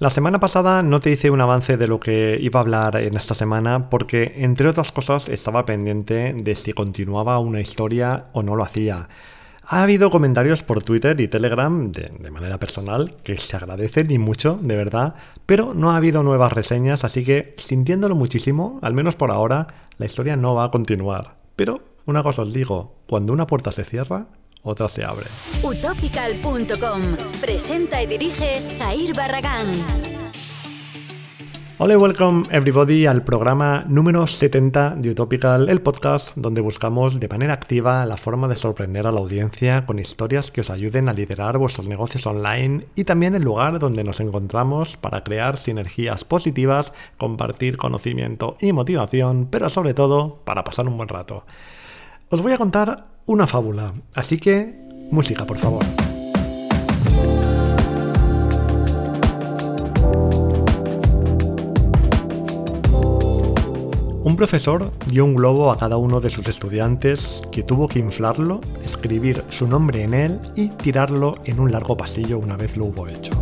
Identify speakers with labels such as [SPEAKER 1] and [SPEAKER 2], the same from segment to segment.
[SPEAKER 1] La semana pasada no te hice un avance de lo que iba a hablar en esta semana porque, entre otras cosas, estaba pendiente de si continuaba una historia o no lo hacía. Ha habido comentarios por Twitter y Telegram de, manera personal que se agradecen y mucho, de verdad, pero no ha habido nuevas reseñas, así que sintiéndolo muchísimo, al menos por ahora, la historia no va a continuar. Pero una cosa os digo, cuando una puerta se cierra, otra se abre.
[SPEAKER 2] Utopical.com presenta y dirige Jair Barragán.
[SPEAKER 1] Hola y welcome everybody al programa número 70 de Utopical, el podcast donde buscamos de manera activa la forma de sorprender a la audiencia con historias que os ayuden a liderar vuestros negocios online y también el lugar donde nos encontramos para crear sinergias positivas, compartir conocimiento y motivación, pero sobre todo para pasar un buen rato. Os voy a contar una fábula, así que música, por favor. Un profesor dio un globo a cada uno de sus estudiantes que tuvo que inflarlo, escribir su nombre en él y tirarlo en un largo pasillo una vez lo hubo hecho.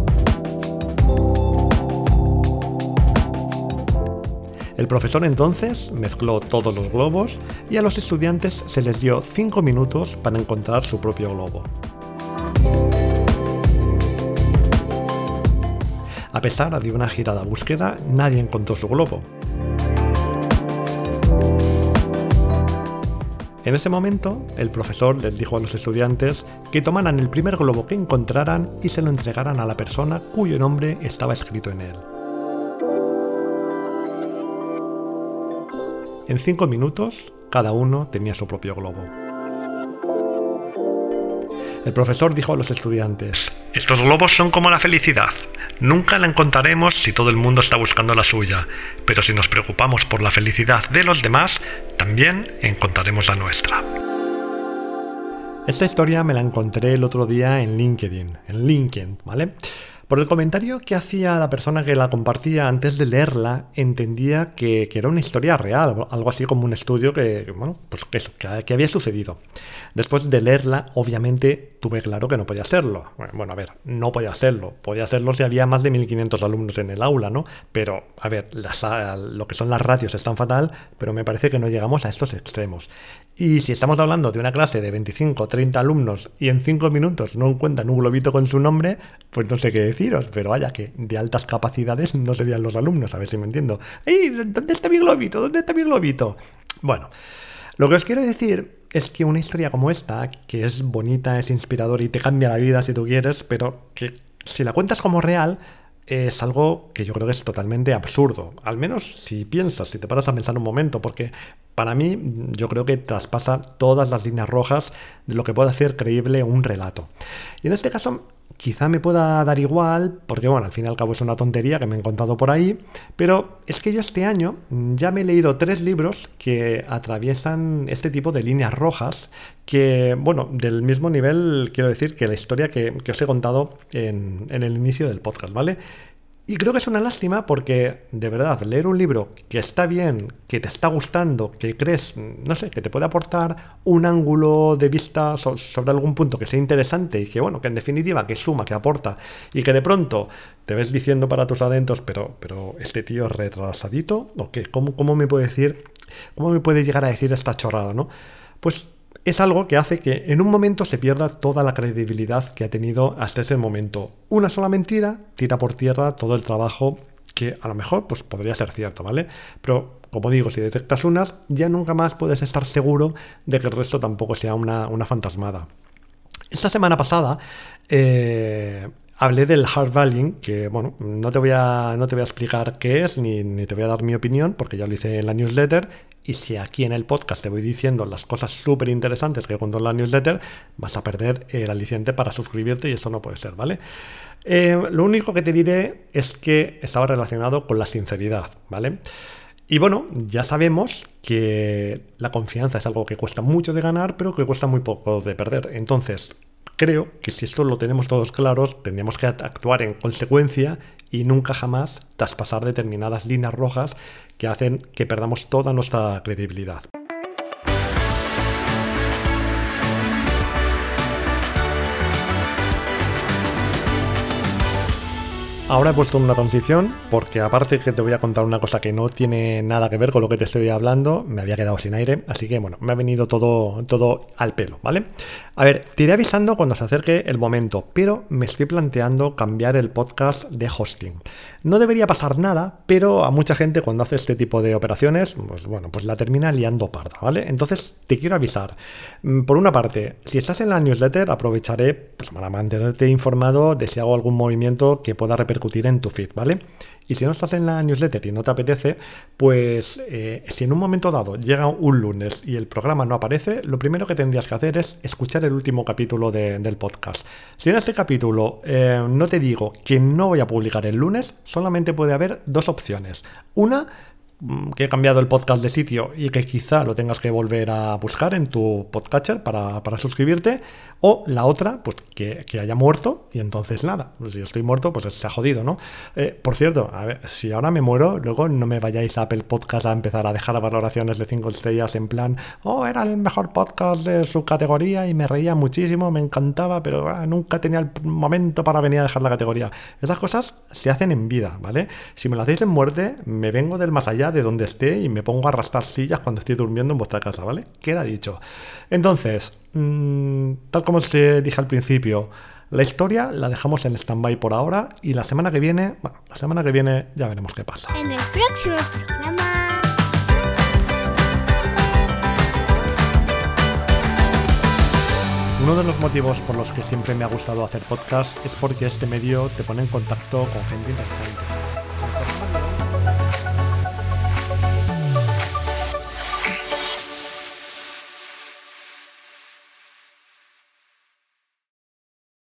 [SPEAKER 1] El profesor entonces mezcló todos los globos y a los estudiantes se les dio 5 minutos para encontrar su propio globo. A pesar de una girada búsqueda, nadie encontró su globo. En ese momento, el profesor les dijo a los estudiantes que tomaran el primer globo que encontraran y se lo entregaran a la persona cuyo nombre estaba escrito en él. En cinco minutos, cada uno tenía su propio globo. El profesor dijo a los estudiantes, Estos globos son como la felicidad. Nunca la encontraremos si todo el mundo está buscando la suya, pero si nos preocupamos por la felicidad de los demás, también encontraremos la nuestra. Esta historia me la encontré el otro día en LinkedIn, en LinkedIn, ¿vale? Por el comentario que hacía la persona que la compartía antes de leerla, entendía que, era una historia real, algo así como un estudio que, bueno, pues que, que, había sucedido. Después de leerla, obviamente tuve claro que no podía serlo. Bueno, a ver, no podía serlo. Podía serlo si había más de 1500 alumnos en el aula, ¿no? Pero, a ver, lo que son las ratios están fatal, pero me parece que no llegamos a estos extremos. Y si estamos hablando de una clase de 25 o 30 alumnos y en 5 minutos no encuentran un globito con su nombre, pues no sé qué deciros, pero vaya que de altas capacidades no serían los alumnos, a ver si me entiendo. ¡Ey! ¿Dónde está mi globito? ¿Dónde está mi globito? Bueno, lo que os quiero decir es que una historia como esta, que es bonita, es inspiradora y te cambia la vida si tú quieres, pero que si la cuentas como real, es algo que yo creo que es totalmente absurdo. Al menos si piensas, si te paras a pensar un momento, porque para mí yo creo que traspasa todas las líneas rojas de lo que puede hacer creíble un relato. Y en este caso quizá me pueda dar igual, porque bueno, al fin y al cabo es una tontería que me he encontrado por ahí, pero es que yo este año ya me he leído tres libros que atraviesan este tipo de líneas rojas, que bueno, del mismo nivel quiero decir que la historia que, os he contado en, en el inicio del podcast, ¿vale? Y creo que es una lástima porque, de verdad, leer un libro que está bien, que te está gustando, que crees, no sé, que te puede aportar un ángulo de vista sobre algún punto que sea interesante y que, bueno, que en definitiva, que suma, que aporta, y que de pronto te ves diciendo para tus adentros, pero, pero este tío es retrasadito, ¿o qué? ¿Cómo, cómo me puede decir, cómo me puede llegar a decir esta chorrada, no? Pues es algo que hace que en un momento se pierda toda la credibilidad que ha tenido hasta ese momento. Una sola mentira tira por tierra todo el trabajo que a lo mejor pues, podría ser cierto, ¿vale? Pero como digo, si detectas unas, ya nunca más puedes estar seguro de que el resto tampoco sea una, fantasmada. Esta semana pasada eh, hablé del hard valuing, que bueno, no te voy a, no te voy a explicar qué es, ni, ni, te voy a dar mi opinión, porque ya lo hice en la newsletter, y si aquí en el podcast te voy diciendo las cosas súper interesantes que cuento en la newsletter, vas a perder el aliciente para suscribirte y eso no puede ser, ¿vale? Eh, lo único que te diré es que estaba relacionado con la sinceridad, ¿vale? Y bueno, ya sabemos que la confianza es algo que cuesta mucho de ganar, pero que cuesta muy poco de perder. Entonces, creo que si esto lo tenemos todos claros, tendríamos que actuar en consecuencia y nunca jamás traspasar determinadas líneas rojas que hacen que perdamos toda nuestra credibilidad. Ahora he puesto una transición porque aparte que te voy a contar una cosa que no tiene nada que ver con lo que te estoy hablando, me había quedado sin aire, así que bueno, me ha venido todo, todo al pelo, ¿vale? A ver, te iré avisando cuando se acerque el momento, pero me estoy planteando cambiar el podcast de hosting. No debería pasar nada, pero a mucha gente cuando hace este tipo de operaciones, pues bueno, pues la termina liando parda, ¿vale? Entonces te quiero avisar. Mm, por una parte, si estás en la newsletter, aprovecharé pues, para mantenerte informado de si hago algún movimiento que pueda repercutir en tu feed, ¿vale? Y si no estás en la newsletter y no te apetece, pues eh, si en un momento dado llega un lunes y el programa no aparece, lo primero que tendrías que hacer es escuchar el último capítulo del podcast. Si en este capítulo eh, no te digo que no voy a publicar el lunes, solamente puede haber dos opciones. Una, que he cambiado el podcast de sitio y que quizá lo tengas que volver a buscar en tu podcatcher para, para suscribirte, o la otra, pues que, haya muerto y entonces nada, pues si estoy muerto, pues se ha jodido, ¿no? Eh, por cierto, a ver, si ahora me muero, luego no me vayáis a Apple Podcast a empezar a dejar valoraciones de 5 estrellas en plan, oh, era el mejor podcast de su categoría y me reía muchísimo, me encantaba, pero ah, nunca tenía el momento para venir a dejar la categoría. Esas cosas se hacen en vida, ¿vale? Si me lo hacéis en muerte, me vengo del más allá de donde esté y me pongo a arrastrar sillas cuando estoy durmiendo en vuestra casa, ¿vale? Queda dicho. Entonces, mm, tal como os dije al principio, la historia la dejamos en stand-by por ahora y la semana que viene, bueno, la semana que viene ya veremos qué pasa.
[SPEAKER 3] En el próximo programa.
[SPEAKER 1] Uno de los motivos por los que siempre me ha gustado hacer podcast es porque este medio te pone en contacto con gente interesante